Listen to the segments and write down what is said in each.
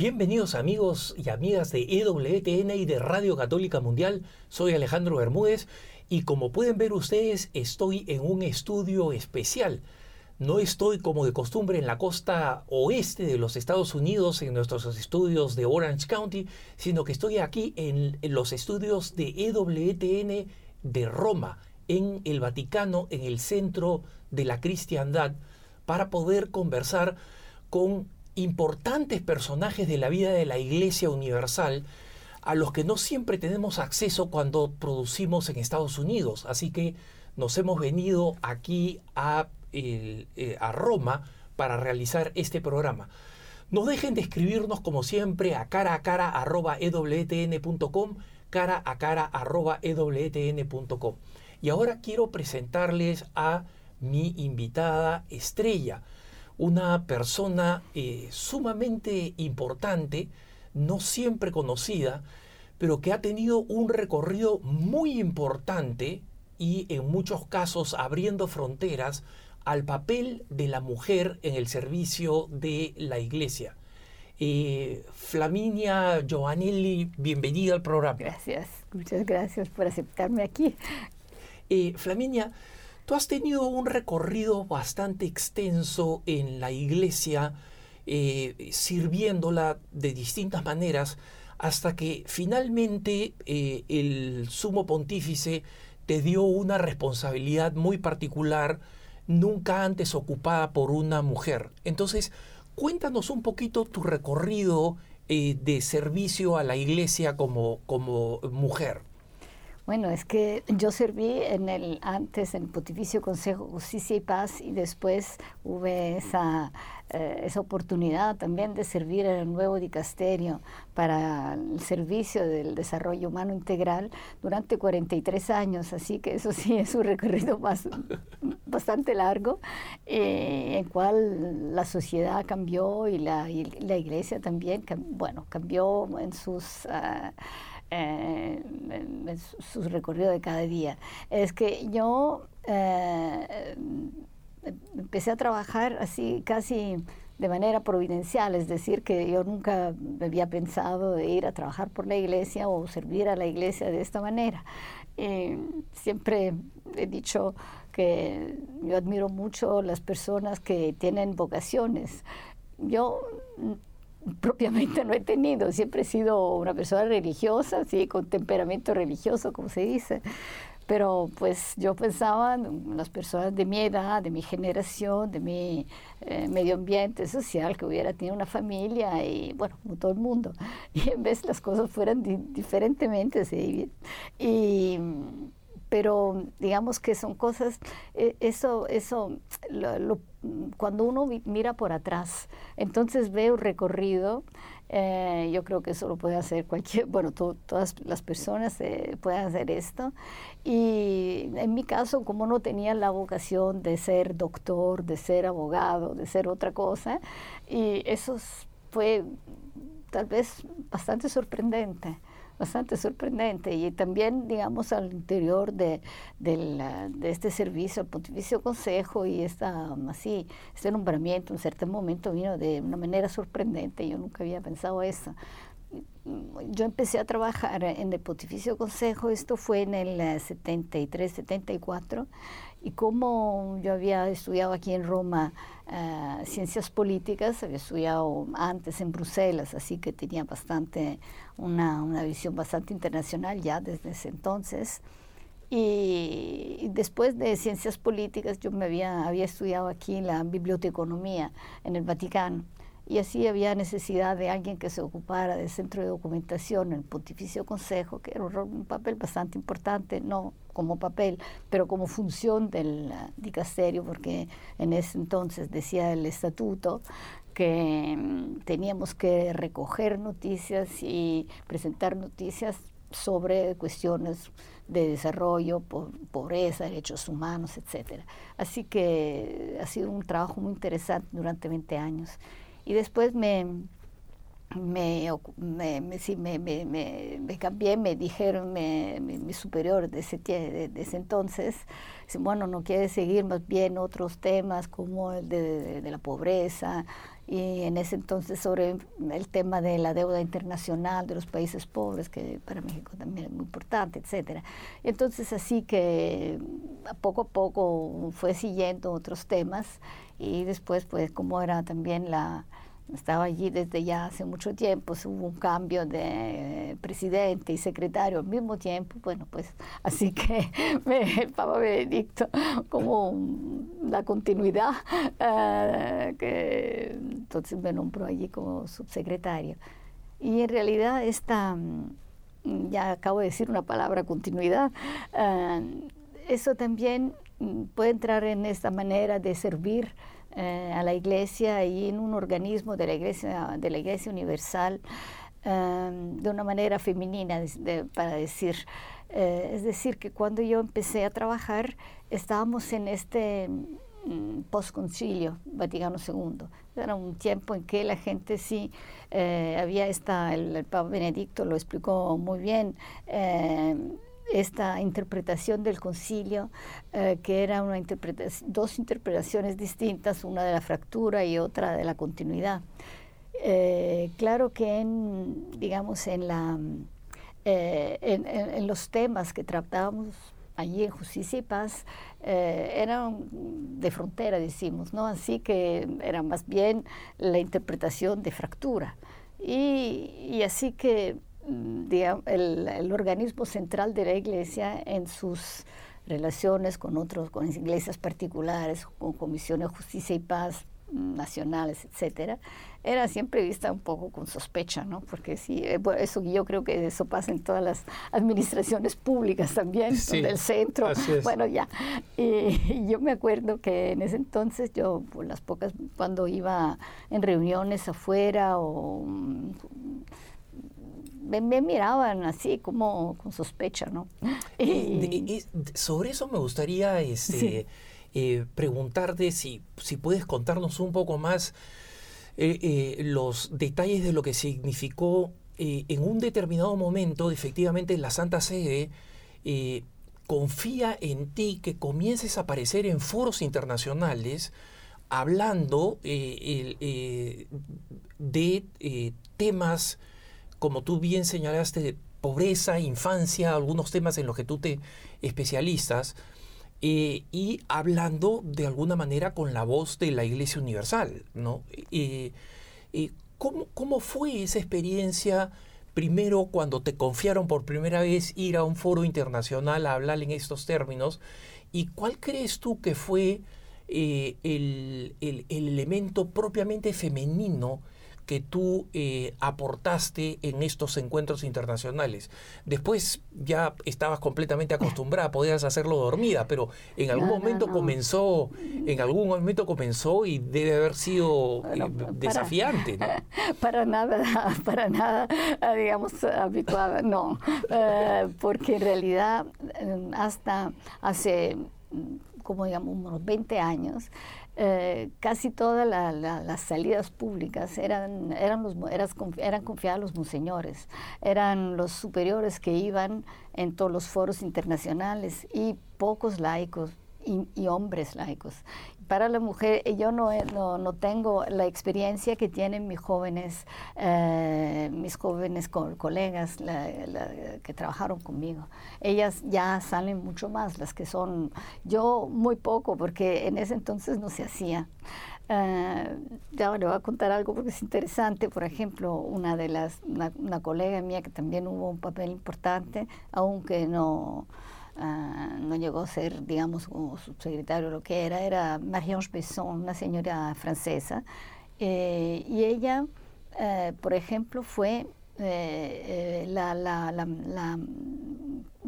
Bienvenidos amigos y amigas de EWTN y de Radio Católica Mundial. Soy Alejandro Bermúdez y como pueden ver ustedes estoy en un estudio especial. No estoy como de costumbre en la costa oeste de los Estados Unidos en nuestros estudios de Orange County, sino que estoy aquí en, los estudios de EWTN de Roma, en el Vaticano, en el centro de la cristiandad, para poder conversar con importantes personajes de la vida de la Iglesia Universal a los que no siempre tenemos acceso cuando producimos en Estados Unidos. Así que nos hemos venido aquí a, eh, a Roma para realizar este programa. No dejen de escribirnos como siempre a cara a cara arroba ewtn.com, cara a cara arroba ewtn.com. Y ahora quiero presentarles a mi invitada estrella una persona eh, sumamente importante, no siempre conocida, pero que ha tenido un recorrido muy importante y en muchos casos abriendo fronteras al papel de la mujer en el servicio de la iglesia. Eh, Flaminia Giovanelli, bienvenida al programa. Gracias, muchas gracias por aceptarme aquí. Eh, Flaminia, Tú has tenido un recorrido bastante extenso en la iglesia, eh, sirviéndola de distintas maneras, hasta que finalmente eh, el sumo pontífice te dio una responsabilidad muy particular, nunca antes ocupada por una mujer. Entonces, cuéntanos un poquito tu recorrido eh, de servicio a la iglesia como, como mujer. Bueno, es que yo serví en el antes en el Pontificio Consejo Justicia y Paz y después hubo esa, eh, esa oportunidad también de servir en el nuevo dicasterio para el servicio del desarrollo humano integral durante 43 años, así que eso sí es un recorrido más, bastante largo, eh, en cual la sociedad cambió y la, la iglesia también, bueno, cambió en sus... Uh, eh, su recorrido de cada día. Es que yo eh, empecé a trabajar así casi de manera providencial, es decir, que yo nunca había pensado de ir a trabajar por la iglesia o servir a la iglesia de esta manera. siempre he dicho que yo admiro mucho las personas que tienen vocaciones. Yo propiamente no he tenido, siempre he sido una persona religiosa, sí, con temperamento religioso, como se dice. Pero pues yo pensaba en las personas de mi edad, de mi generación, de mi eh, medio ambiente social, que hubiera tenido una familia y bueno, como todo el mundo. Y en vez las cosas fueran diferentemente. ¿sí? Y pero digamos que son cosas, eh, eso, eso cuando uno mira por atrás, entonces ve un recorrido, eh, yo creo que eso lo puede hacer cualquier, bueno, todas las personas eh, pueden hacer esto. Y en mi caso, como no tenía la vocación de ser doctor, de ser abogado, de ser otra cosa, y eso fue tal vez bastante sorprendente bastante sorprendente y también, digamos, al interior de, de este servicio, el Pontificio Consejo y esta, así, este nombramiento en cierto momento vino de una manera sorprendente, yo nunca había pensado eso. Yo empecé a trabajar en el Pontificio Consejo, esto fue en el 73, 74, y como yo había estudiado aquí en Roma eh, ciencias políticas, había estudiado antes en Bruselas, así que tenía bastante, una, una visión bastante internacional ya desde ese entonces. Y, después de ciencias políticas yo me había, había estudiado aquí la biblioteconomía en el Vaticano y así había necesidad de alguien que se ocupara del centro de documentación en el Pontificio Consejo, que era un papel bastante importante, no como papel, pero como función del dicasterio, porque en ese entonces decía el estatuto que mm, teníamos que recoger noticias y presentar noticias sobre cuestiones de desarrollo, pobreza, derechos humanos, etc. Así que ha sido un trabajo muy interesante durante 20 años. Y después me, me, me, me, me, cambié, me dijeron mi, superior de, ese entonces, bueno, no quiere seguir más bien otros temas como el de, de, la pobreza y en ese entonces sobre el tema de la deuda internacional de los países pobres, que para México también es muy importante, etcétera. Entonces así que poco a poco fue siguiendo otros temas y después pues como era también la estaba allí desde ya hace mucho tiempo, hubo un cambio de presidente y secretario al mismo tiempo, bueno, pues así que el Papa Benedicto como la continuidad, eh, que entonces me nombró allí como subsecretario. Y en realidad esta, mm, ya acabo de decir una palabra, continuidad, eh, eso también mm, puede entrar en esta manera de servir eh, a la iglesia y en un organismo de la iglesia, de la iglesia universal em, de una manera femenina, para decir. Eh, es decir, que cuando yo empecé a trabajar estábamos en este mm, postconcilio Vaticano II. Era un tiempo en que la gente sí eh, había esta, el, el, Papa Benedicto lo explicó muy bien em, esta interpretación del concilio, eh, que era una dos interpretaciones distintas, una de la fractura y otra de la continuidad. Eh, claro que en, digamos, en, la, eh, en, los temas que tratábamos allí en Justicia y Paz eran de frontera, decimos, ¿no? Así que era más bien la interpretación de fractura. Y, y así que el, organismo central de la iglesia en sus relaciones con otros, con iglesias particulares, con comisiones de justicia y paz nacionales, etcétera, era siempre vista un poco con sospecha, ¿no? Porque sí, eh, eso yo creo que eso pasa en todas las administraciones públicas también, del centro. Bueno, ya. Y, yo me acuerdo que en ese entonces yo, por las pocas, cuando iba en reuniones afuera o me, miraban así como con sospecha, ¿no? Y, sobre eso me gustaría este, eh, preguntarte si, si puedes contarnos un poco más eh, eh, los detalles de lo que significó en un determinado momento, efectivamente, la Santa Sede confía en ti que comiences a aparecer en foros internacionales hablando de temas como tú bien señalaste, pobreza, infancia, algunos temas en los que tú te especializas, eh, y hablando de alguna manera con la voz de la Iglesia Universal. ¿no? Eh, eh, ¿cómo, ¿Cómo fue esa experiencia? Primero, cuando te confiaron por primera vez ir a un foro internacional a hablar en estos términos, ¿y cuál crees tú que fue el, el, elemento propiamente femenino que tú eh, aportaste en estos encuentros internacionales. Después ya estabas completamente acostumbrada, podías hacerlo dormida, pero en algún momento comenzó, en algún momento comenzó y debe haber sido eh, desafiante. Para, nada, para nada, eh, digamos, habituada, no, porque en realidad hasta hace como digamos unos 20 años, eh, casi todas las salidas públicas eran, eran, los, eran confiadas los monseñores, eran los superiores que iban en todos los foros internacionales y pocos laicos y, hombres laicos. Para la mujer, eh, yo no, no, no tengo la experiencia que tienen mis jóvenes, eh, mis jóvenes colegas que trabajaron conmigo. Ellas ya salen mucho más, las que son, yo muy poco, porque en ese entonces no se hacía. Ya le voy a contar algo porque es interesante. Por ejemplo, una de las, una colega mía que también hubo un papel importante, aunque no, Ah, no llegó a ser, digamos, como subsecretario lo que era, era Marianne Besson, una señora francesa, eh, y ella, eh, por ejemplo, fue, eh, la, la, la,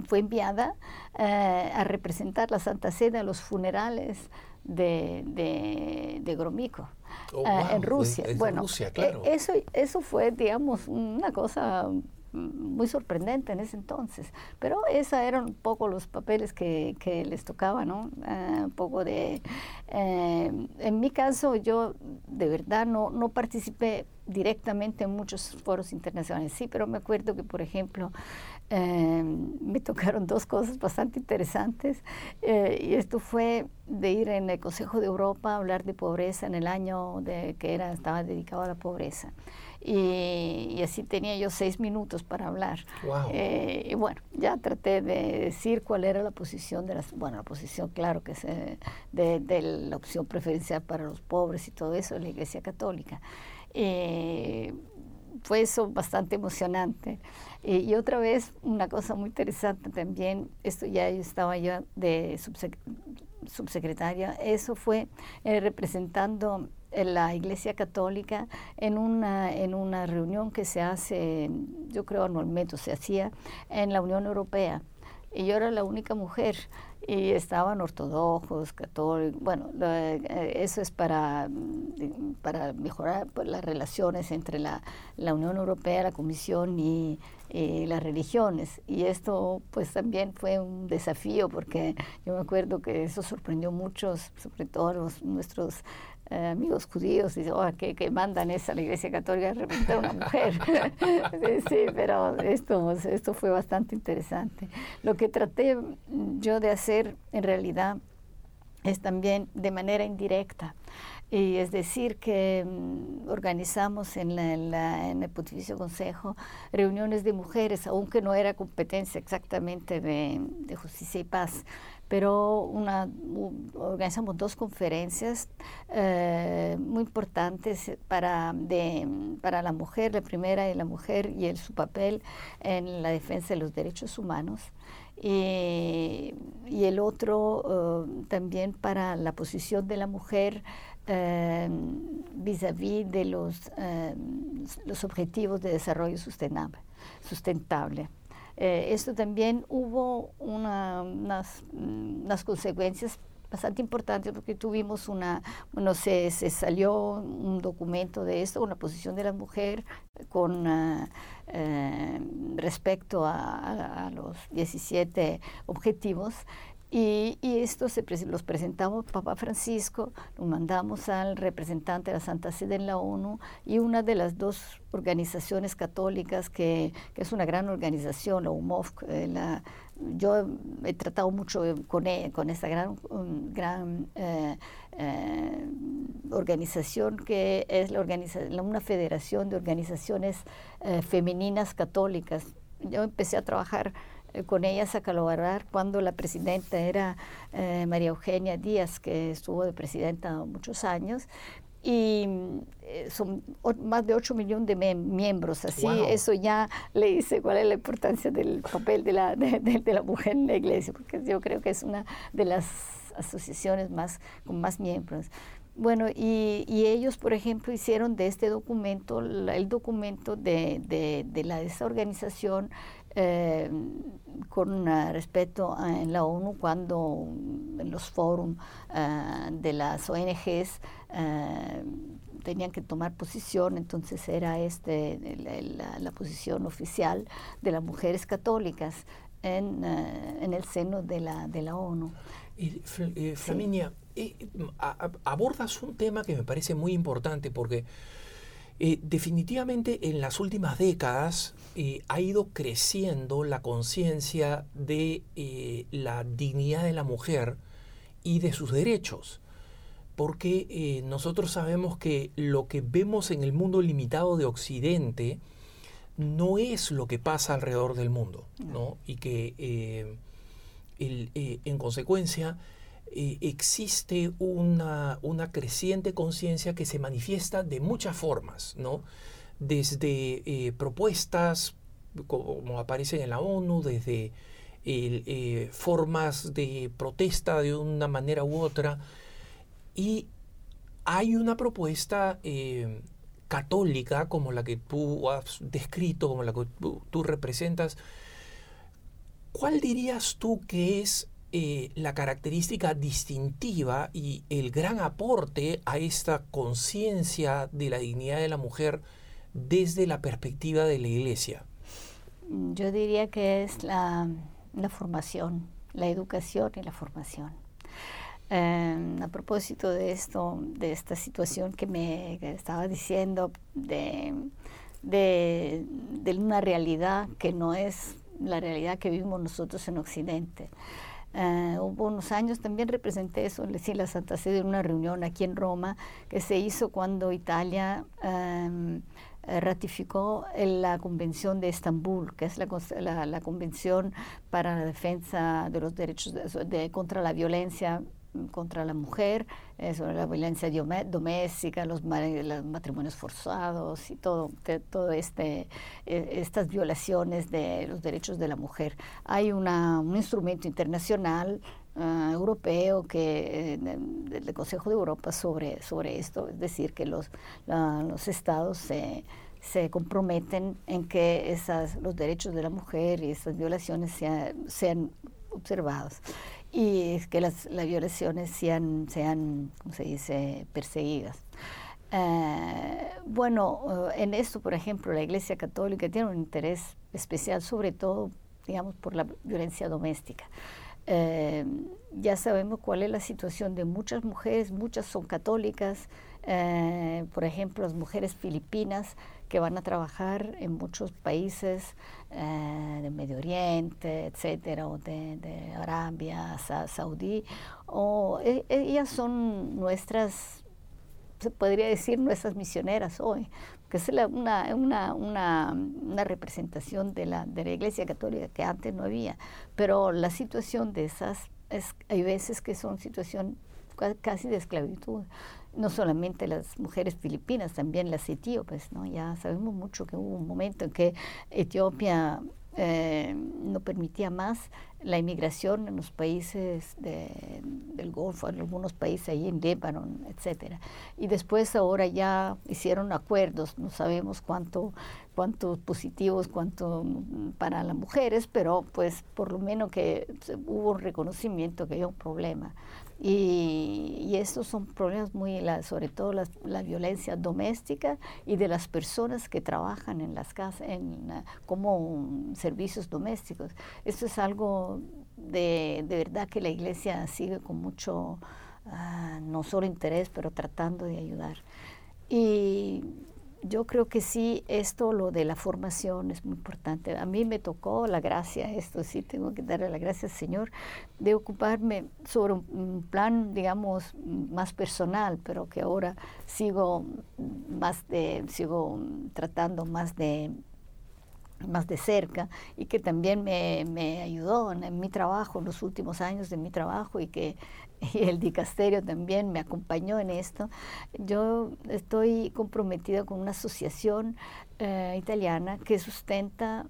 fue enviada a representar la Santa Sede a los funerales de, de. Oh, en Rusia. bueno, eso, eso fue, digamos, una cosa muy sorprendente en ese entonces. Pero esos eran un poco los papeles que, que les tocaba, ¿no? un poco de... en mi caso, yo de verdad no, no participé directamente en muchos foros internacionales, sí, pero me acuerdo que, por ejemplo, Em, me tocaron dos cosas bastante interesantes eh, y esto fue de ir en el Consejo de Europa a hablar de pobreza en el año de, que era, estaba dedicado a la pobreza. Y, así tenía yo seis minutos para hablar. Eh, y bueno, ya traté de decir cuál era la posición de las, bueno, la posición, claro, que es de, de la opción preferencial para los pobres y todo eso de la Iglesia Católica. Eh, fue eso bastante emocionante. Eh, y otra vez, una cosa muy interesante también, esto ya yo estaba yo de subsecretaria, eso fue eh, representando la Iglesia Católica en una, en una reunión que se hace, yo creo anualmente, se hacía en la Unión Europea. Y yo era la única mujer y estaban ortodoxos, católicos, bueno, eh, eso es para, mm, para mejorar pues, las relaciones entre la, la, Unión Europea, la Comisión y, las religiones. Y esto pues también fue un desafío porque yo me acuerdo que eso sorprendió mucho, sobre todo los, nuestros eh, amigos judíos dicen, oh, que, que, mandan esa a la Iglesia Católica representar a una mujer. sí, pero esto, esto fue bastante interesante. Lo que traté yo de hacer en realidad es también de manera indirecta. Y es decir, que mm, organizamos en, la, en, el Pontificio Consejo reuniones de mujeres, aunque no era competencia exactamente de, de justicia y paz, pero organizamos dos conferencias eh, muy importantes para, para la mujer, la primera de la mujer y su papel en la defensa de los derechos humanos. Y, y el otro eh, también para la posición de la mujer eh, vis-à-vis de los, los objetivos de desarrollo sustentable. Eh, esto también hubo unas, unas consecuencias bastante importantes porque tuvimos una, bueno, se, se, salió un documento de esto, una posición de la mujer con uh, eh, respecto a, a, los 17 objetivos y, y esto se los presentamos Papa Francisco, lo mandamos al representante de la Santa Sede en la ONU y una de las dos organizaciones católicas que, es una gran organización, la UMOF, eh, la, yo he tratado mucho con, e, con esta gran, gran eh, eh, organización que es la una federación de organizaciones femeninas católicas. Yo empecé a trabajar con ellas a colaborar cuando la presidenta era eh, María Eugenia Díaz, que estuvo de presidenta muchos años. Y eh, son más de 8 millones de miembros, así eso ya le dice cuál es la importancia del papel de la, de, la mujer en la iglesia, porque yo creo que es una de las asociaciones más, con más miembros. Bueno, y, y, ellos, por ejemplo, hicieron de este documento, el documento de, de, de la, esa organización, eh, con respeto en la ONU cuando en los foros eh, de las ONGs eh, tenían que tomar posición, entonces era este la, posición oficial de las mujeres católicas en, en el seno de la, de la ONU. Flaminia, abordas un tema que me parece muy importante porque eh, definitivamente en las últimas décadas eh, ha ido creciendo la conciencia de eh, la dignidad de la mujer y de sus derechos, porque nosotros sabemos que lo que vemos en el mundo limitado de Occidente no es lo que pasa alrededor del mundo, ¿no? y que en consecuencia eh, existe una, creciente conciencia que se manifiesta de muchas formas, ¿no? Desde eh, propuestas como aparecen en la ONU, desde eh, formas de protesta de una manera u otra, y hay una propuesta católica como la que tú has descrito, como la que tú representas. ¿Cuál dirías tú que es eh, la característica distintiva y el gran aporte a esta conciencia de la dignidad de la mujer desde la perspectiva de la iglesia? Yo diría que es la, formación, la educación y la formación. Em, a propósito de esto, de esta situación que me estaba diciendo, de, de, una realidad que no es la realidad que vivimos nosotros en Occidente. Eh, hubo unos años también representé eso en la Santa Sede en una reunión aquí en Roma que se hizo cuando Italia eh, ratificó la Convención de Estambul, que es la, la, Convención para la Defensa de los Derechos de, contra la Violencia contra la mujer, eh, sobre la violencia doméstica, los, matrimonios forzados y todo, todo este, eh, estas violaciones de los derechos de la mujer. Hay una, un instrumento internacional uh, europeo que del Consejo de Europa sobre, sobre esto, es decir, que los, los estados se, se comprometen en que esas, los derechos de la mujer y esas violaciones sean, sean observados y que las, las violaciones sean, sean, ¿cómo se dice?, perseguidas. Eh, bueno, eh, en esto, por ejemplo, la Iglesia Católica tiene un interés especial, sobre todo, digamos, por la violencia doméstica. Eh, ya sabemos cuál es la situación de muchas mujeres, muchas son católicas, por ejemplo, las mujeres filipinas que van a trabajar en muchos países eh, de Medio Oriente, etcétera, o de, Arabia, Saudí, o e, ellas son nuestras, se podría decir, nuestras misioneras hoy, que es una, una, una, una, representación de la, de la Iglesia Católica que antes no había, pero la situación de esas, es, hay veces que son situación casi de esclavitud no solamente las mujeres filipinas, también las etíopes, ¿no? Ya sabemos mucho que hubo un momento en que Etiopía eh, no permitía más la inmigración en los países del Golfo, en algunos países ahí en Líbano, etcétera. Y después ahora ya hicieron acuerdos, no sabemos cuánto cuántos positivos, cuánto para las mujeres, pero pues por lo menos que hubo un reconocimiento que había un problema. Y, estos son problemas muy, sobre todo la, violencia doméstica y de las personas que trabajan en las casas en, como servicios domésticos. Esto es algo de, de verdad que la iglesia sigue con mucho, ah, no solo interés, pero tratando de ayudar. Y yo creo que sí, esto, lo de la formación es muy importante. A mí me tocó la gracia, esto sí tengo que darle la gracia al Señor, de ocuparme sobre un plan, digamos, más personal, pero que ahora sigo más de, sigo tratando más de más de cerca y que también me, me ayudó en, mi trabajo, en los últimos años de mi trabajo y que y el dicasterio también me acompañó en esto. Yo estoy comprometida con una asociación eh, italiana que sustenta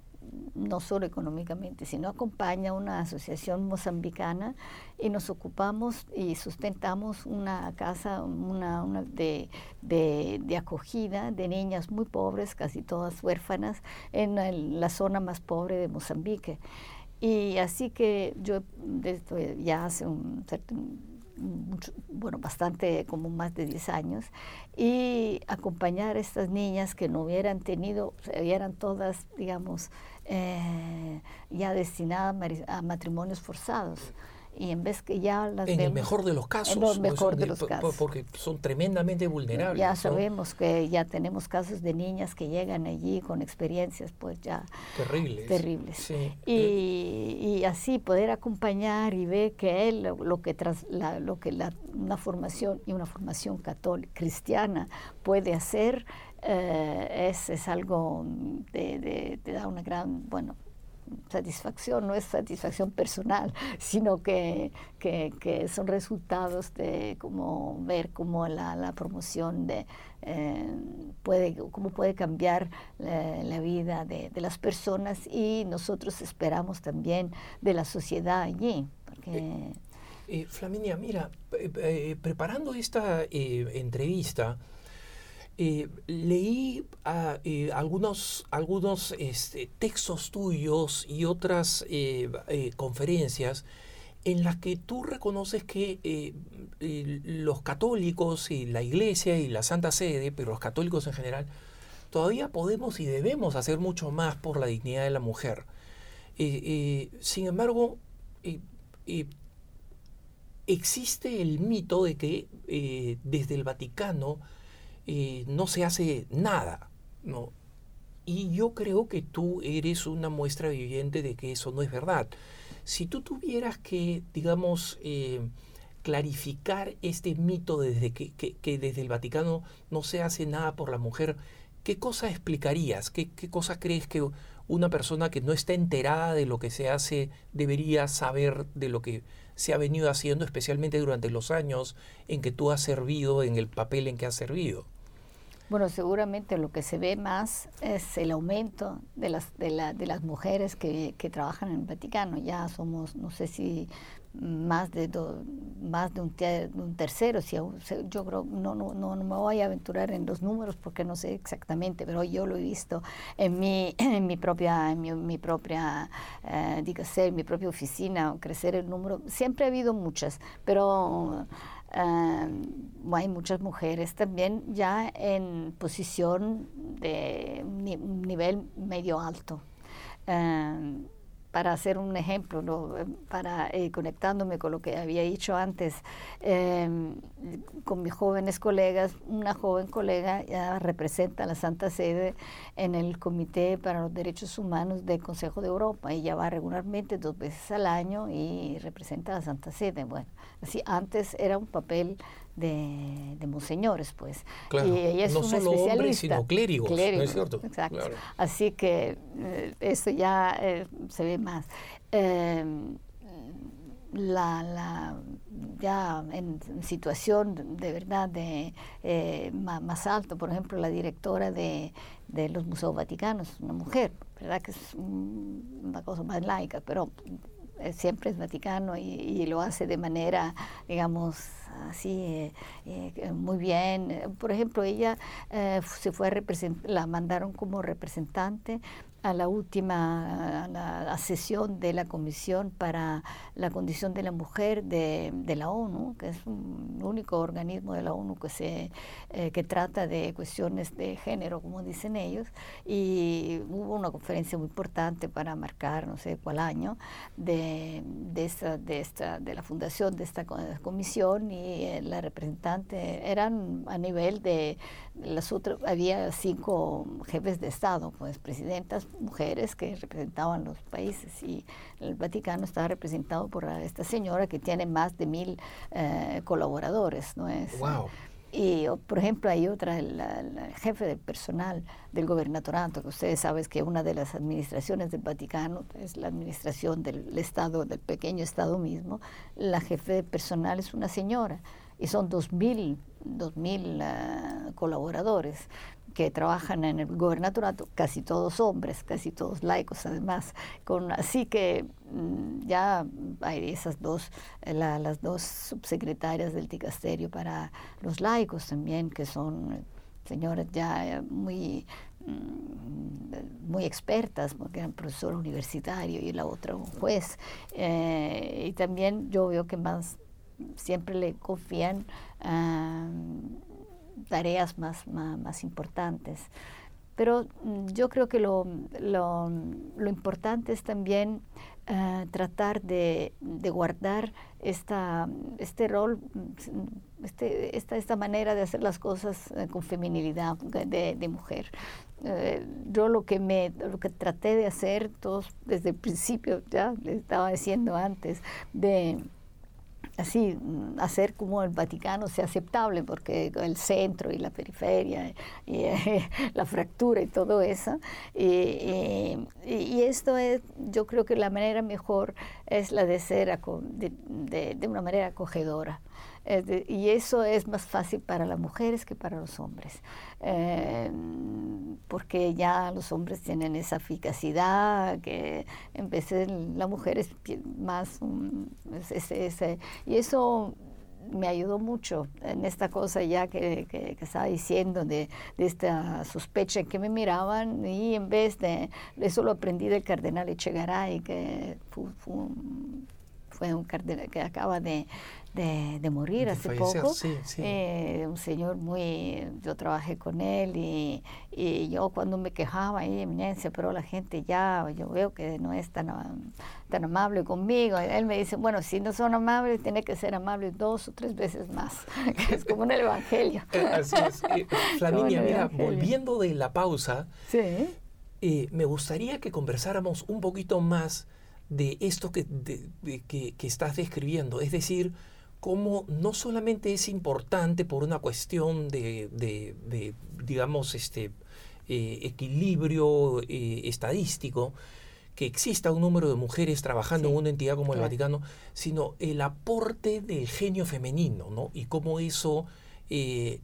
no solo económicamente, sino acompaña una asociación mozambicana y nos ocupamos y sustentamos una casa una, de, de, acogida de niñas muy pobres, casi todas huérfanas, en la zona más pobre de Mozambique. Y así que yo desde ya hace un bueno, bastante, como más de 10 años, y acompañar a estas niñas que no hubieran tenido, eran todas, digamos, eh, ya destinadas a matrimonios forzados y en vez que ya las en el mejor de los casos en mejor de los casos. porque son tremendamente vulnerables ya sabemos que ya tenemos casos de niñas que llegan allí con experiencias pues ya terribles. terribles. Y, y, así poder acompañar y ver que él lo, que tras la, lo que la, una formación y una formación católica cristiana puede hacer eh, es, es algo te da una gran bueno satisfacción no es satisfacción personal, sino que, que, son resultados de como ver cómo la, la promoción de eh, puede, cómo puede cambiar la, vida de, de, las personas y nosotros esperamos también de la sociedad allí. Porque, eh, eh, Flaminia, mira, preparando esta entrevista, eh, leí ah, eh, algunos, algunos este, textos tuyos y otras eh, conferencias en las que tú reconoces que los católicos y la iglesia y la Santa Sede, pero los católicos en general, todavía podemos y debemos hacer mucho más por la dignidad de la mujer. Sin embargo, existe el mito de que desde el Vaticano no se hace nada. ¿no? Y yo creo que tú eres una muestra viviente de que eso no es verdad. Si tú tuvieras que, digamos, eh, clarificar este mito desde que, desde el Vaticano no se hace nada por la mujer, ¿qué cosa explicarías? ¿Qué, ¿Qué cosa crees que una persona que no está enterada de lo que se hace debería saber de lo que se ha venido haciendo, especialmente durante los años en que tú has servido en el papel en que has servido? Bueno, seguramente lo que se ve más es el aumento de las, de, la, de las mujeres que, que, trabajan en el Vaticano. Ya somos, no sé si más de, más de un, un, tercero, si yo creo, no, no, no, me voy a aventurar en los números porque no sé exactamente, pero yo lo he visto en mi, en mi propia, en mi, mi propia, eh, en mi propia oficina, crecer el número. Siempre ha habido muchas, pero hay muchas mujeres también ya en posición de nivel medio alto para hacer un ejemplo, para eh, conectándome con lo que había dicho antes, em, con mis jóvenes colegas, una joven colega ya representa a la Santa Sede en el Comité para los Derechos Humanos del Consejo de Europa. Ella va regularmente dos veces al año y representa a la Santa Sede. Bueno, así antes era un papel de, de monseñores, pues. Claro, y ella es no solo hombres, sino clérigos, ¿no es cierto? Exacto. Así que eh, eso ya eh, se ve más. Em, la, la, ya en situación de verdad de eh, más, alto, por ejemplo, la directora de, de, los museos vaticanos, una mujer, ¿verdad? Que es una cosa más laica, pero siempre es vaticano y, y, lo hace de manera, digamos, así eh, eh, muy bien. Por ejemplo, ella eh, se fue a la mandaron como representante a la última a la, sesión de la Comisión para la Condición de la Mujer de, de la ONU, que es un único organismo de la ONU que, se, eh, que trata de cuestiones de género, como dicen ellos, y hubo una conferencia muy importante para marcar, no sé cuál año, de, de, esta, de, esta, de la fundación de esta comisión y eh, la representante eran a nivel de las otras, había cinco jefes de Estado, pues presidentas, mujeres que representaban los países y el Vaticano estaba representado por esta señora que tiene más de mil eh, colaboradores, ¿no es? Wow. Y, por ejemplo, hay otra, el, jefe de personal del gobernatorato, que ustedes saben que una de las administraciones del Vaticano es la administración del Estado, del pequeño Estado mismo. La jefe de personal es una señora y son dos mil, dos mil uh, colaboradores que trabajan en el gobernatorato, casi todos hombres, casi todos laicos además, con, así que mm, ya hay esas dos, eh, la, las dos subsecretarias del dicasterio para los laicos también, que son señoras ya eh, muy mm, muy expertas, porque eran profesor universitario y la otra un juez. Eh, y también yo veo que más siempre le confían tareas más, más, importantes. Pero mm, yo creo que lo, lo, lo importante es también uh, tratar de, de, guardar esta, este rol, mm, este, esta, esta manera de hacer las cosas uh, con feminilidad de, mujer. Uh, yo lo que, me, lo que traté de hacer todos desde el principio, ya les estaba diciendo antes, de así hacer como el Vaticano sea aceptable, porque el centro y la periferia y, la fractura y todo eso. Y, esto es, yo creo que la manera mejor es la de ser de, de una manera acogedora y eso es más fácil para las mujeres que para los hombres, eh, porque ya los hombres tienen esa eficacidad que en vez de la mujer es más... ese, y eso me ayudó mucho en esta cosa ya que, que, estaba diciendo de, de, esta sospecha que me miraban y en vez de eso lo aprendí del cardenal Echegaray que fue, fue fue un cardenal que acaba de, de, morir hace poco. Eh, un señor muy, yo trabajé con él y, y, yo cuando me quejaba ahí, eminencia, pero la gente ya, yo veo que no es tan, tan amable conmigo. Él me dice, bueno, si no son amables, tiene que ser amables dos o tres veces más, que es como en el Evangelio. Eh, así es. Eh, Flaminia, mira, volviendo de la pausa, sí. me gustaría que conversáramos un poquito más de esto que, que, que estás describiendo, es decir, cómo no solamente es importante por una cuestión de, digamos, este, eh, equilibrio eh, estadístico, que exista un número de mujeres trabajando en una entidad como el Vaticano, sino el aporte del genio femenino, ¿no? Y cómo eso eh,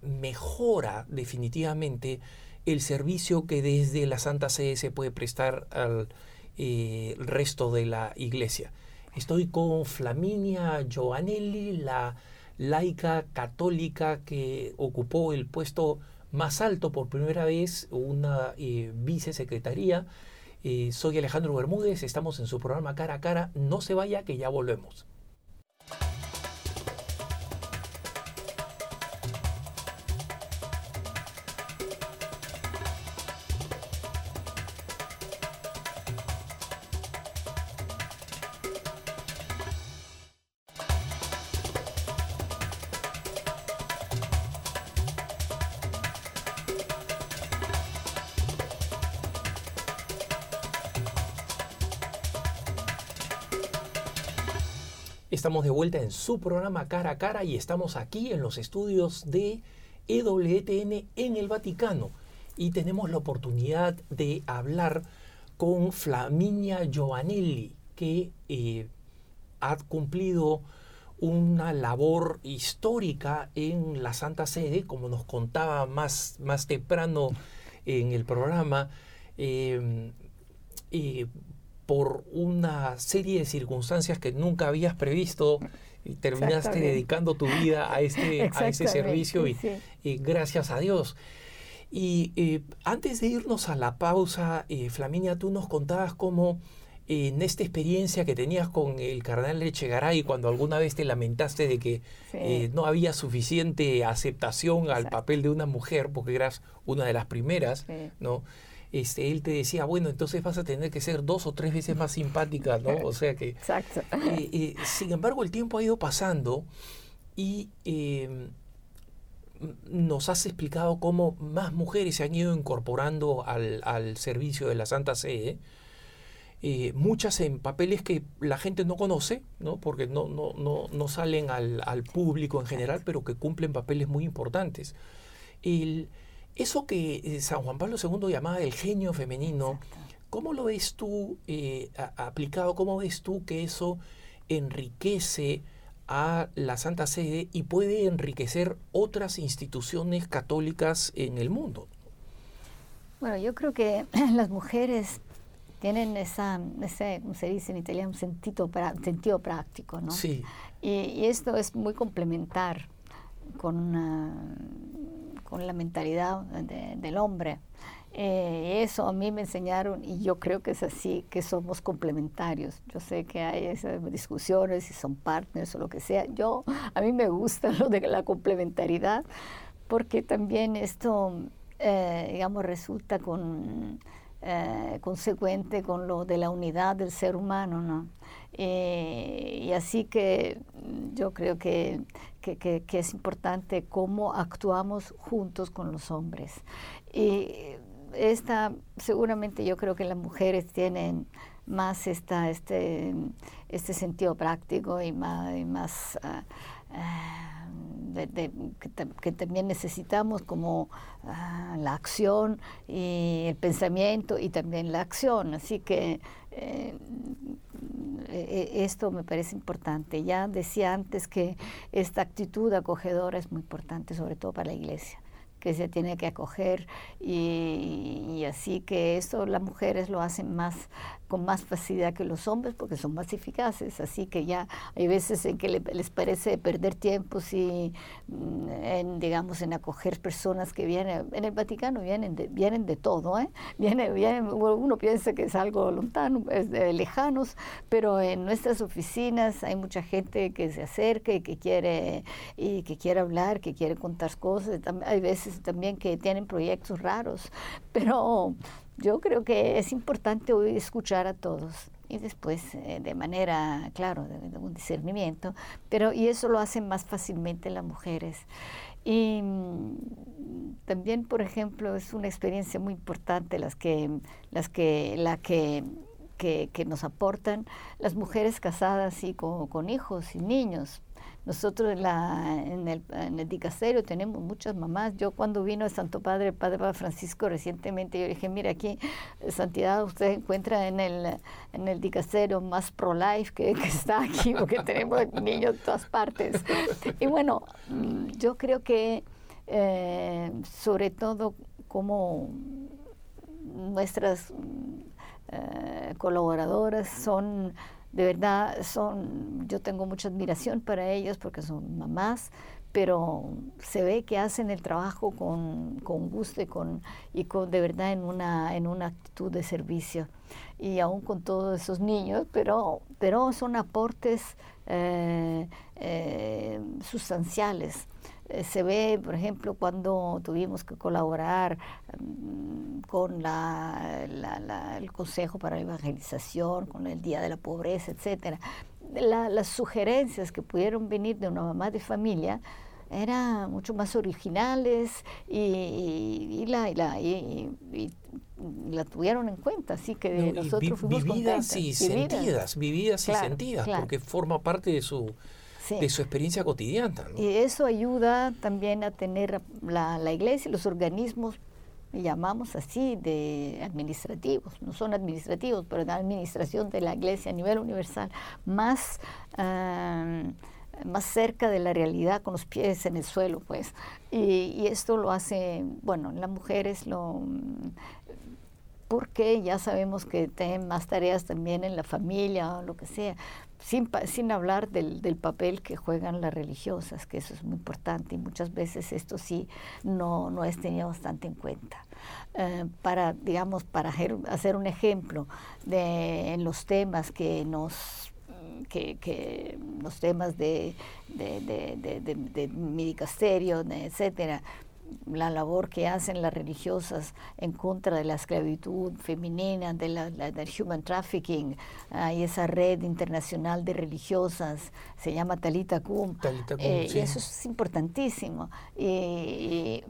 mejora definitivamente el servicio que desde la Santa Sede se puede prestar al resto de la iglesia. Estoy con Flaminia Giovanelli, la laica católica que ocupó el puesto más alto por primera vez, una eh, vicesecretaría. Eh, soy Alejandro Bermúdez, estamos en su programa Cara a Cara. No se vaya, que ya volvemos. Estamos de vuelta en su programa Cara a Cara y estamos aquí en los estudios de EWTN en el Vaticano y tenemos la oportunidad de hablar con Flaminia Giovanelli que eh, ha cumplido una labor histórica en la Santa Sede, como nos contaba más, más temprano en el programa. Eh, eh, por una serie de circunstancias que nunca habías previsto y terminaste dedicando tu vida a este, a este servicio y, gracias a Dios. Y eh, antes de irnos a la pausa, eh, Flaminia, tú nos contabas cómo en esta experiencia que tenías con el cardenal Echegaray, cuando alguna vez te lamentaste de que eh, no había suficiente aceptación al papel de una mujer, porque eras una de las primeras, ¿no? Este, él te decía, bueno, entonces vas a tener que ser dos o tres veces más simpática, ¿no? O sea que... Exacto. Eh, eh, sin embargo, el tiempo ha ido pasando y em, nos has explicado cómo más mujeres se han ido incorporando al, servicio de la Santa Sede. Eh, muchas en papeles que la gente no conoce, ¿no? porque no, no, no, no salen al, al, público en general, pero que cumplen papeles muy importantes. El, eso que eh, San Juan Pablo II llamaba el genio femenino, ¿cómo lo ves tú eh, aplicado? ¿Cómo ves tú que eso enriquece a la Santa Sede y puede enriquecer otras instituciones católicas en el mundo? Bueno, yo creo que las mujeres tienen esa, ese, como se dice en italiano, un sentido, sentido práctico, ¿no? Sí. Y, esto es muy complementar con con la mentalidad del hombre. Eh, eso a mí me enseñaron y yo creo que es así, que somos complementarios. Yo sé que hay esas discusiones, si son partners o lo que sea. Yo, a mí me gusta lo de la complementariedad porque también esto, eh, digamos, resulta con, eh, consecuente con lo de la unidad del ser humano, ¿no? y así que yo creo que que, es importante cómo actuamos juntos con los hombres. Y esta, seguramente yo creo que las mujeres tienen más esta, este, este sentido práctico y más, ah, ah, que, también necesitamos como ah, la acción y el pensamiento y también la acción. Así que eh, e, e, esto me parece importante. Ya decía antes que esta actitud acogedora es muy importante, sobre todo para la iglesia, que se tiene que acoger y, así que eso las mujeres lo hacen más con más facilidad que los hombres porque son más eficaces, así que ya hay veces en que les parece perder tiempo si mm, en, digamos en acoger personas que vienen en el Vaticano vienen de, vienen de todo, ¿eh? viene, uno piensa que es algo lontano, es lejanos, pero en nuestras oficinas hay mucha gente que se acerca y que quiere y que quiere hablar, que quiere contar cosas, hay veces también que tienen proyectos raros, pero yo creo que es importante hoy escuchar a todos y después eh, de manera, claro, de, un discernimiento, pero y eso lo hacen más fácilmente las mujeres. Y mm, también, por ejemplo, es una experiencia muy importante las que, las que, la que, que, nos aportan las mujeres casadas y con hijos y niños, nosotros en, la, en, el, en el dicasterio tenemos muchas mamás. Yo cuando vino el Santo Padre, el Padre Francisco recientemente, yo dije, mira aquí, Santidad, usted encuentra en el, en el más pro-life que, está aquí, porque tenemos niños de todas partes. Y bueno, yo creo que eh, sobre todo como nuestras eh, colaboradoras son de verdad son, yo tengo mucha admiración para ellos porque son mamás, pero se ve que hacen el trabajo con, gusto y, con, y con, de verdad en una, en una actitud de servicio. Y aún con todos esos niños, pero, pero son aportes eh, eh, sustanciales. Eh, se ve, por ejemplo, cuando tuvimos que colaborar mm, con el Consejo para la Evangelización, con el Día de la Pobreza, etcétera. las sugerencias que pudieron venir de una mamá de familia eran mucho más originales y, la, la tuvieron en cuenta, así que nosotros fuimos vividas y sentidas, vividas y sentidas, porque forma parte de su de su experiencia cotidiana. Y eso ayuda también a tener la, la iglesia y los organismos llamamos así, de administrativos, no son administrativos, pero de administración de la iglesia a nivel universal, más, ah, más cerca de la realidad, con los pies en el suelo, pues. Y, y esto lo hace, bueno, las mujeres lo porque ya sabemos que tienen más tareas también en la familia o lo que sea, sin, sin hablar del, del, papel que juegan las religiosas, que eso es muy importante y muchas veces esto sí no, no es tenido bastante en cuenta. Eh, para, digamos, para hacer un ejemplo de en los temas que nos que, que, los temas de, de, de, de, de etcétera, la labor que hacen las religiosas en contra de la esclavitud femenina, de la, del human trafficking. Hay esa red internacional de religiosas, se llama Talita Kum. Eh, y eso es importantísimo. y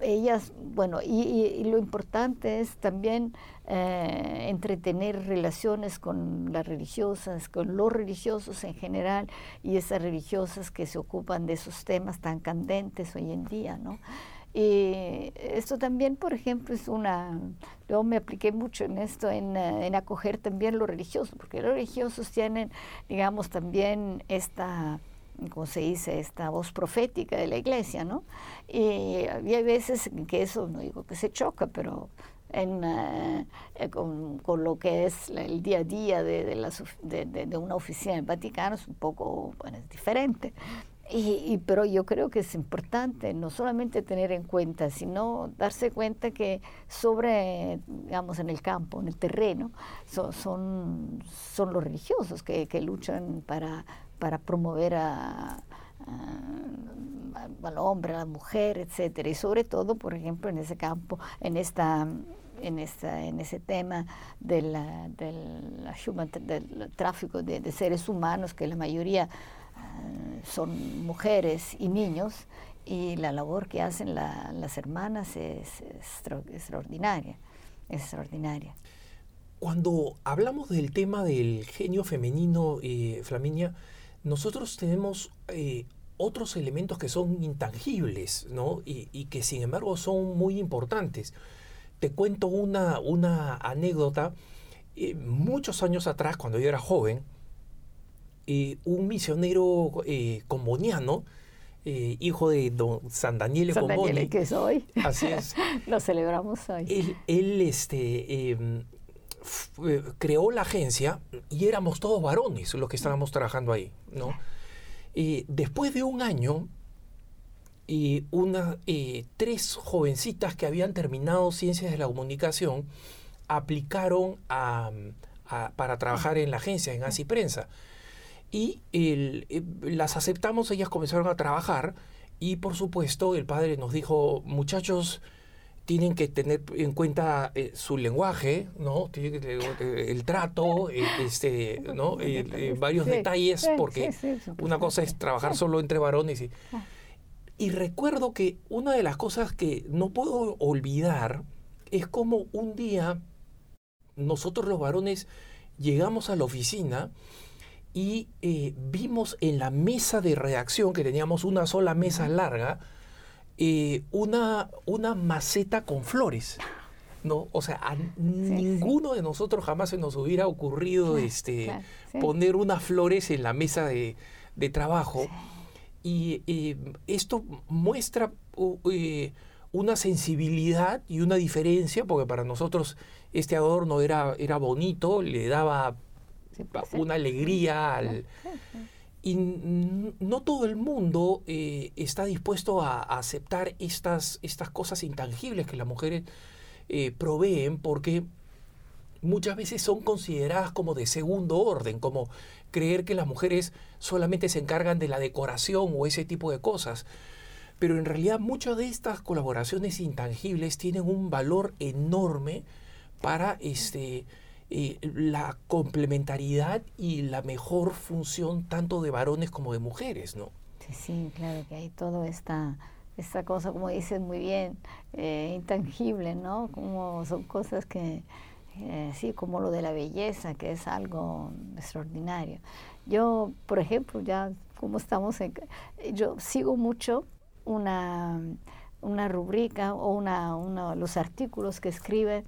ellas, bueno, y, lo importante es también eh, entretener relaciones con las religiosas, con los religiosos en general y esas religiosas que se ocupan de esos temas tan candentes hoy en día, ¿no? Y esto también, por ejemplo, es una, yo me apliqué mucho en esto, en, en acoger también lo religioso, porque los religiosos tienen, digamos, también esta como se dice, esta voz profética de la iglesia, ¿no? Y había veces en que eso, no digo que se choca, pero en, eh, eh, con, lo que es el día a día de, de, de, una oficina del Vaticano es un poco bueno, es diferente. Y, pero yo creo que es importante no solamente tener en cuenta, sino darse cuenta que sobre, digamos, en el campo, en el terreno, son, son, los religiosos que, que luchan para para promover a, al hombre, a la mujer, etcétera. Y sobre todo, por ejemplo, en ese campo, en esta en, esta, en ese tema del, del, tráfico de, seres humanos, que la mayoría ah, son mujeres y niños, y la labor que hacen las hermanas es, extraordinaria, es extraordinaria. Cuando hablamos del tema del genio femenino, eh, Flaminia, nosotros tenemos eh, otros elementos que son intangibles, ¿no? Y, que sin embargo son muy importantes. Te cuento una, una anécdota. Eh, muchos años atrás, cuando yo era joven, eh, un misionero comboniano eh, hijo de don San Daniele San Daniele, que soy. Así es. Lo celebramos hoy. Él, este, em, eh, creó la agencia y éramos todos varones los que estábamos trabajando ahí, ¿no? después de un año, una, tres jovencitas que habían terminado ciencias de la comunicación aplicaron para trabajar en la agencia, en Así Prensa. Y eh, las aceptamos, ellas comenzaron a trabajar y por supuesto el padre nos dijo, muchachos, tienen que tener en cuenta eh, su lenguaje, ¿no? Eh, el trato, este, ¿no? varios detalles, porque una cosa es trabajar solo entre varones. Y, ah. Y recuerdo que una de las cosas que no puedo olvidar es como un día nosotros los varones llegamos a la oficina y eh, vimos en la mesa de redacción, que teníamos una sola mesa larga, eh, una, una maceta con flores. ¿no? O sea, a ninguno de nosotros jamás se nos hubiera ocurrido este, poner unas flores en la mesa de, trabajo. Y eh, esto muestra una sensibilidad y una diferencia, porque para nosotros este adorno era, era bonito, le daba una alegría al... Y no todo el mundo eh, está dispuesto a, aceptar estas, estas cosas intangibles que las mujeres eh, proveen porque muchas veces son consideradas como de segundo orden, como creer que las mujeres solamente se encargan de la decoración o ese tipo de cosas. Pero en realidad muchas de estas colaboraciones intangibles tienen un valor enorme para este, eh, la complementariedad y la mejor función tanto de varones como de mujeres, ¿no? Sí, sí, claro que hay toda esta, esta cosa, como dices muy bien, eh, intangible, ¿no? Como son cosas que, eh, sí, como lo de la belleza, que es algo extraordinario. Yo, por ejemplo, ya como estamos en... Yo sigo mucho una, una rubrica o una, una, los artículos que escribe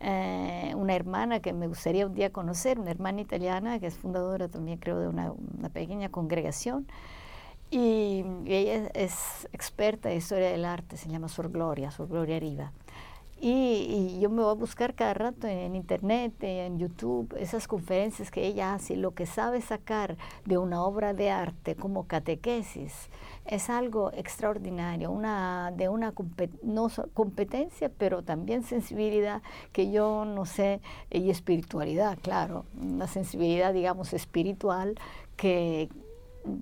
eh, una hermana que me gustaría un día conocer, una hermana italiana que es fundadora también creo de una, pequeña congregación. Y, ella es experta en historia del arte, se llama Sor Gloria, Sor Gloria Riva. Y, yo me voy a buscar cada rato en internet, en YouTube, esas conferencias que ella hace, lo que sabe sacar de una obra de arte como catequesis es algo extraordinario, una, de una no competencia, pero también sensibilidad que yo no sé, y espiritualidad, claro, una sensibilidad, digamos, espiritual que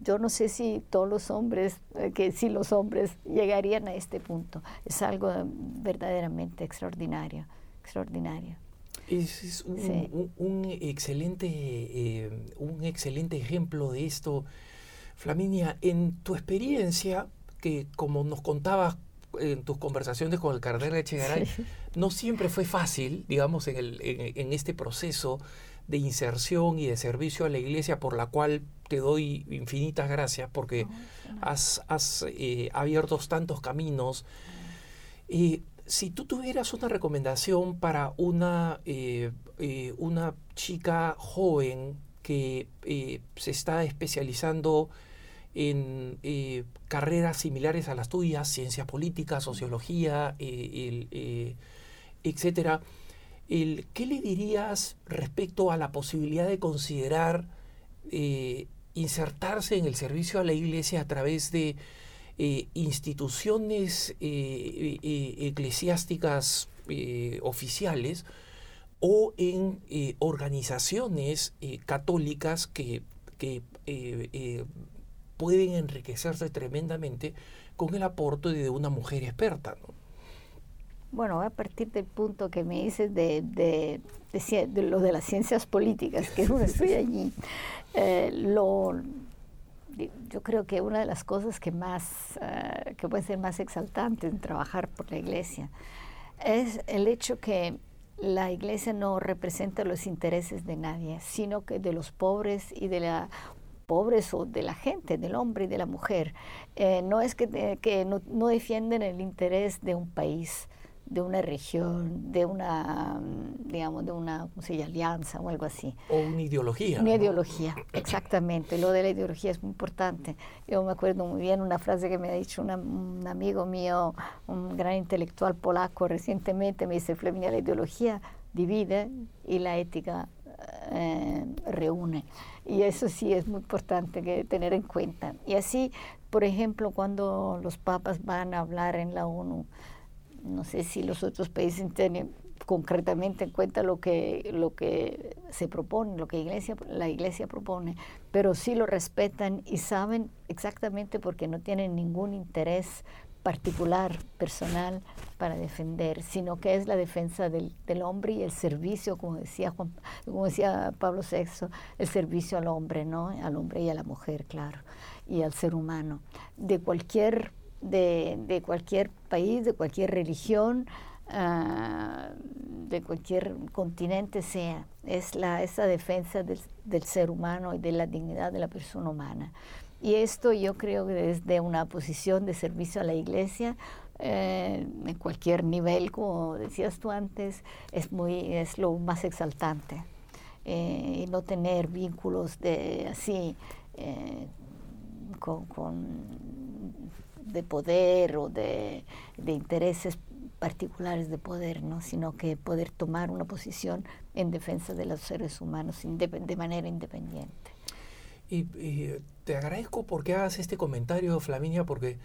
yo no sé si todos los hombres, eh, que si los hombres llegarían a este punto. Es algo verdaderamente extraordinario, extraordinario. Es, un, excelente, eh, un excelente ejemplo de esto Flaminia, en tu experiencia, que como nos contabas en tus conversaciones con el cardenal Echegaray, no siempre fue fácil, digamos, en, el, en, este proceso de inserción y de servicio a la iglesia, por la cual te doy infinitas gracias, porque has, has eh, abierto tantos caminos. y si tú tuvieras una recomendación para una, eh, eh, una chica joven que se está especializando en carreras similares a las tuyas, ciencia política, sociología, eh, etcétera. El, ¿Qué le dirías respecto a la posibilidad de considerar insertarse en el servicio a la iglesia a través de instituciones eclesiásticas oficiales o en organizaciones católicas que, que pueden enriquecerse tremendamente con el aporte de una mujer experta. ¿no? Bueno, a partir del punto que me dices de, de, de, lo de las ciencias políticas, que estoy allí, eh, lo, yo creo que una de las cosas que más, eh, que puede ser más exaltante en trabajar por la iglesia, es el hecho que la iglesia no representa los intereses de nadie, sino que de los pobres y de la pobres o de la gente, del hombre y de la mujer. Eh, no es que, que no, defienden el interés de un país, de una región, de una, digamos, de una alianza o algo así. O una ideología. Una ideología, exactamente. Lo de la ideología es muy importante. Yo me acuerdo muy bien una frase que me ha dicho un amigo mío, un gran intelectual polaco recientemente, me dice, Fleminia, la ideología divide y la ética eh, reúne. Y eso sí es muy importante que tener en cuenta. Y así, por ejemplo, cuando los papas van a hablar en la ONU, no sé si los otros países tienen concretamente en cuenta lo que, lo que se propone, lo que la iglesia propone, pero sí lo respetan y saben exactamente porque no tienen ningún interés particular, personal, para defender, sino que es la defensa del, del, hombre y el servicio, como decía, Juan, como decía Pablo VI, el servicio al hombre, ¿no? al hombre y a la mujer, claro, y al ser humano, de cualquier, de, de cualquier país, de cualquier religión, uh, de cualquier continente sea, es la, esa defensa del, del ser humano y de la dignidad de la persona humana. Y esto yo creo que desde una posición de servicio a la iglesia, eh, en cualquier nivel, como decías tú antes, es, muy, es lo más exaltante. Eh, y no tener vínculos de así eh, con, con, de poder o de, de, intereses particulares de poder, ¿no? sino que poder tomar una posición en defensa de los seres humanos de manera independiente. Y, te agradezco porque hagas este comentario, Flaminia, porque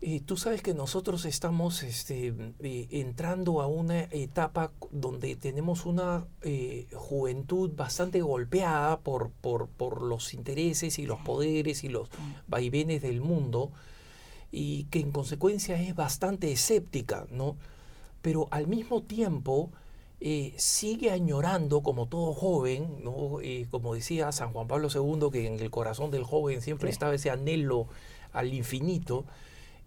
eh, tú sabes que nosotros estamos este, eh, entrando a una etapa donde tenemos una eh, juventud bastante golpeada por, por, por, los intereses y los poderes y los vaivenes del mundo y que en consecuencia es bastante escéptica, ¿no? Pero al mismo tiempo eh, sigue añorando, como todo joven, ¿no? Eh, como decía San Juan Pablo II, que en el corazón del joven siempre estaba ese anhelo al infinito,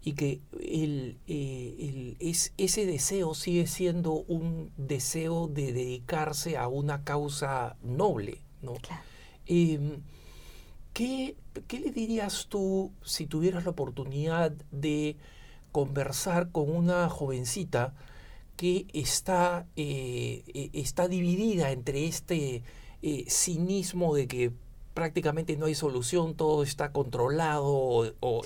y que el, eh, es, ese deseo sigue siendo un deseo de dedicarse a una causa noble. ¿no? Em, ¿qué, ¿Qué le dirías tú si tuvieras la oportunidad de conversar con una jovencita? que está, eh, eh, está dividida entre este eh, cinismo de que prácticamente no hay solución, todo está controlado o,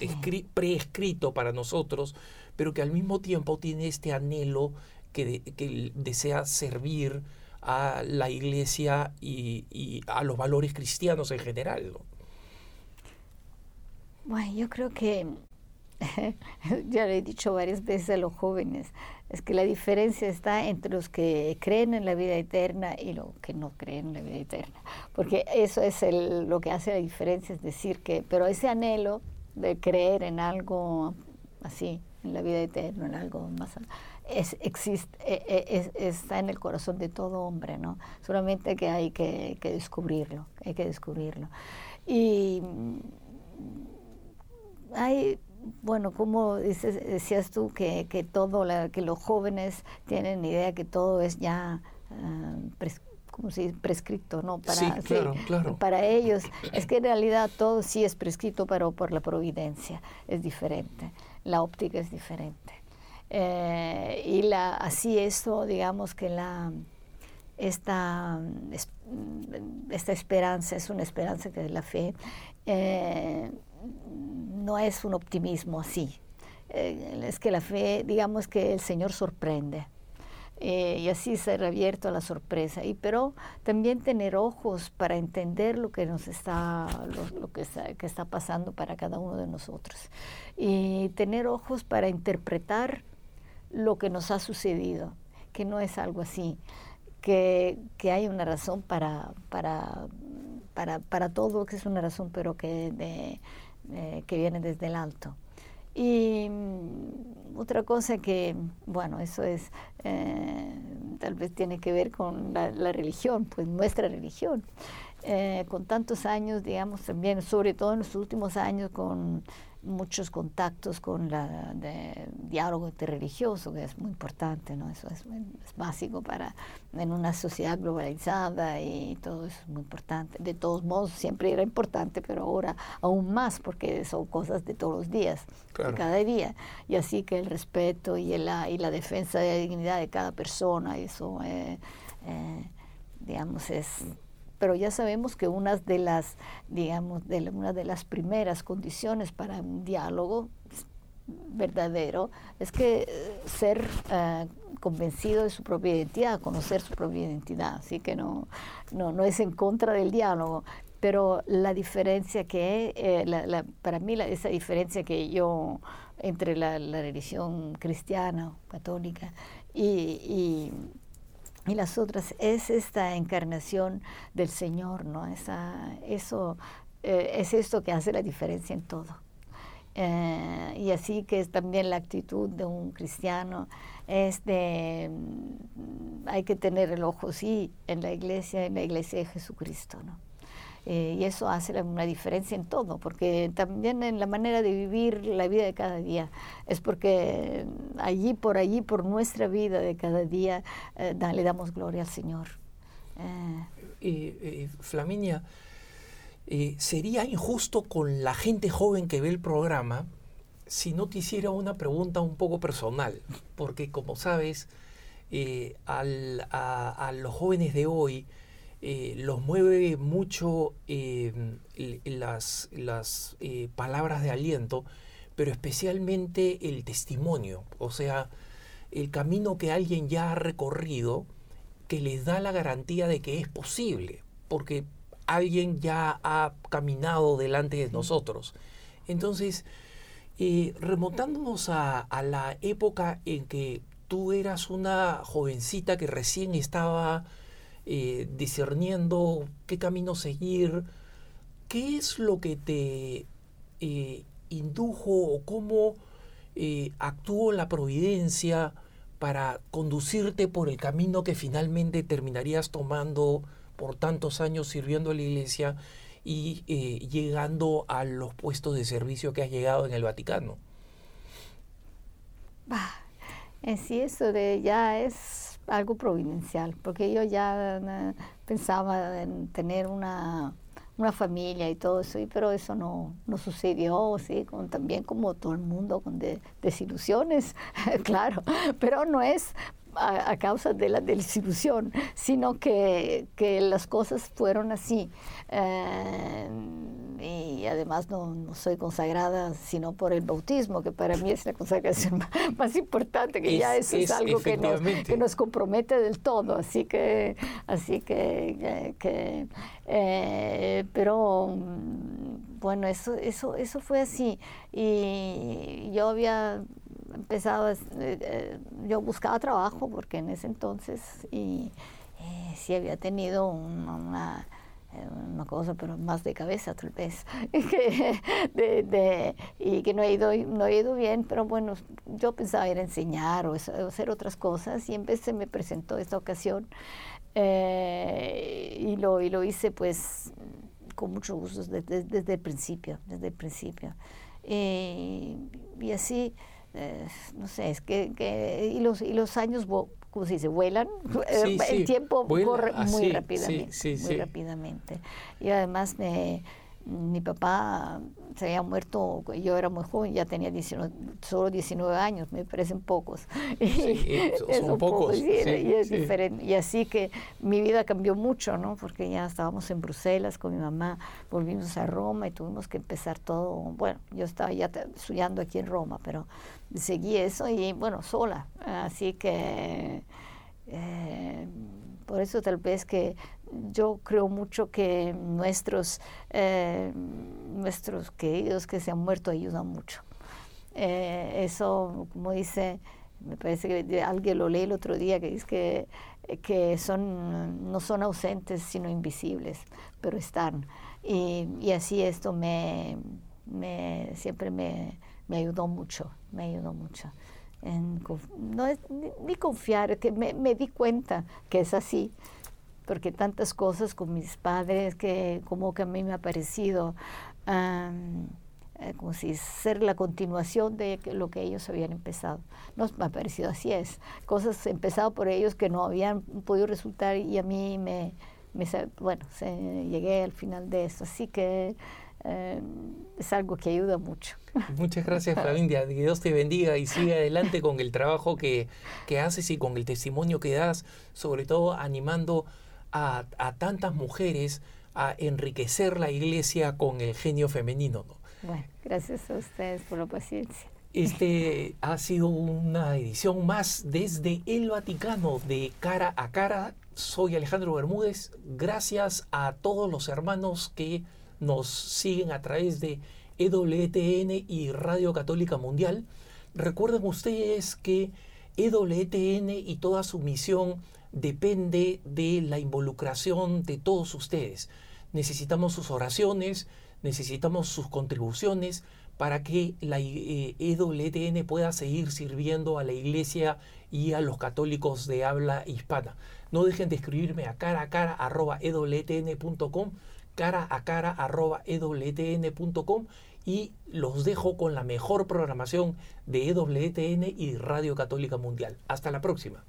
preescrito para nosotros, pero que al mismo tiempo tiene este anhelo que, que desea servir a la iglesia y, a los valores cristianos en general. Bueno, yo creo que ya lo he dicho varias veces a los jóvenes, es que la diferencia está entre los que creen en la vida eterna y los que no creen en la vida eterna. Porque eso es lo que hace la diferencia, es decir, que, pero ese anhelo de creer en algo así, en la vida eterna, en algo más, es, e, e, está en el corazón de todo hombre, ¿no? Solamente que hay que, que descubrirlo, hay que descubrirlo. Y hay bueno, como dices, decías tú que, que todo, la, que los jóvenes tienen idea que todo es ya uh, si prescrito, ¿no? Para, sí, claro, claro. para ellos. Es que en realidad todo sí es prescrito, pero por la providencia es diferente, la óptica es diferente. Eh, y la, así esto, digamos que la, esta, esta esperanza es una esperanza que es la fe. Eh, no es un optimismo así. Eh, es que la fe, digamos que el Señor sorprende. Eh, y así ser abierto a la sorpresa. Y pero también tener ojos para entender lo que nos está, lo, que, está, que está pasando para cada uno de nosotros. Y tener ojos para interpretar lo que nos ha sucedido, que no es algo así, que, que hay una razón para, para, para, para todo, que es una razón, pero que de, eh, que viene desde el alto. Y mm, otra cosa que, bueno, eso es, eh, tal vez tiene que ver con la, religión, pues nuestra religión. Eh, con tantos años, digamos, también, sobre todo en los últimos años, con muchos contactos con la de diálogo interreligioso, que es muy importante, ¿no? Eso es, básico para en una sociedad globalizada y todo eso es muy importante. De todos modos, siempre era importante, pero ahora aún más, porque son cosas de todos los días, de cada día. Y así que el respeto y la, y la defensa de la dignidad de cada persona, eso eh, digamos, es pero ya sabemos que una de las, digamos, de una de las primeras condiciones para un diálogo verdadero es que eh, ser eh, convencido de su propia identidad, conocer su propia identidad, así que no, no, es en contra del diálogo, pero la diferencia que, eh, para mí esa diferencia que yo entre la, religión cristiana, católica y las otras es esta encarnación del Señor, ¿no? Esa, eso eh, es esto que hace la diferencia en todo. Eh, y así que es también la actitud de un cristiano, es de, mm, hay que tener el ojo, sí, en la iglesia, en la iglesia de Jesucristo, ¿no? Eh, y eso hace una diferencia en todo, porque también en la manera de vivir la vida de cada día. Es porque allí, por allí, por nuestra vida de cada día, eh, le damos gloria al Señor. Eh. Flaminia, sería injusto con la gente joven que ve el programa si no te hiciera una pregunta un poco personal, porque como sabes, a los jóvenes de hoy, eh, los mueve mucho eh, las, las eh, palabras de aliento, pero especialmente el testimonio, o sea, el camino que alguien ya ha recorrido que les da la garantía de que es posible, porque alguien ya ha caminado delante de nosotros. Entonces, remontándonos a, a la época en que tú eras una jovencita que recién estaba eh, discerniendo qué camino seguir, ¿qué es lo que te eh, indujo o cómo eh, actuó la providencia para conducirte por el camino que finalmente terminarías tomando por tantos años sirviendo a la iglesia y llegando a los puestos de servicio que has llegado en el Vaticano? en sí, eso de ya es algo providencial, porque yo ya eh, pensaba en tener una, una, familia y todo eso, pero eso no, no sucedió, ¿sí? Con, también como todo el mundo, con desilusiones, claro, pero no es a, causa de la desilusión, sino que, que las cosas fueron así. Eh, y además no, soy consagrada sino por el bautismo, que para mí es la consagración más, importante, que ya eso es, algo que nos, que nos, compromete del todo. Así que, así que, que, eh, pero mm, bueno, eso, eso, eso fue así. Y yo había empezado, eh, eh, yo buscaba trabajo porque en ese entonces y sí había tenido una eh, una cosa, pero más de cabeza tal vez, y que no he, ido, no he ido bien, pero bueno, yo pensaba ir a enseñar o, hacer otras cosas y en vez se me presentó esta ocasión eh, y, lo, y lo hice pues con mucho gusto desde, desde el principio, desde el principio. Eh, y así, no sé, es que, que, y, los, y los años como se dice, vuelan, eh, el tiempo corre muy rápidamente, muy rápidamente. Y además mi papá se había muerto, yo era muy joven, ya tenía 19, solo 19 años, me parecen pocos. Sí, son, pocos. y, es diferente. Y así que mi vida cambió mucho, ¿no? Porque ya estábamos en Bruselas con mi mamá, volvimos a Roma y tuvimos que empezar todo. Bueno, yo estaba ya estudiando aquí en Roma, pero seguí eso y bueno, sola. Así que eh, por eso tal vez que yo creo mucho que nuestros, eh, nuestros queridos que se han muerto ayudan mucho. Eh, eso, como dice, me parece que alguien lo leí el otro día, que dice que, que son, no son ausentes, sino invisibles, pero están. Y, así esto me, me siempre me, me ayudó mucho, me ayudó mucho. No es ni, confiar, me, me, di cuenta que es así, porque tantas cosas con mis padres que como que a mí me ha parecido eh, como si ser la continuación de lo que ellos habían empezado. No me ha parecido así es, cosas empezado por ellos que no habían podido resultar y a mí me, me bueno, se, llegué al final de eso, así que es algo que ayuda mucho. Muchas gracias, Flavindia. Que Dios te bendiga y siga adelante con el trabajo que, que haces y con el testimonio que das, sobre todo animando a, a tantas mujeres a enriquecer la iglesia con el genio femenino. Bueno, gracias a ustedes por la paciencia. Este ha sido una edición más desde el Vaticano de Cara a Cara. Soy Alejandro Bermúdez. Gracias a todos los hermanos que nos siguen a través de EWTN y Radio Católica Mundial. Recuerden ustedes que EWTN y toda su misión depende de la involucración de todos ustedes. Necesitamos sus oraciones, necesitamos sus contribuciones para que la EWTN eh, pueda seguir sirviendo a la iglesia y a los católicos de habla hispana. No dejen de escribirme a cara a cara arroba cara a cara arroba y los dejo con la mejor programación de EWTN y Radio Católica Mundial. Hasta la próxima.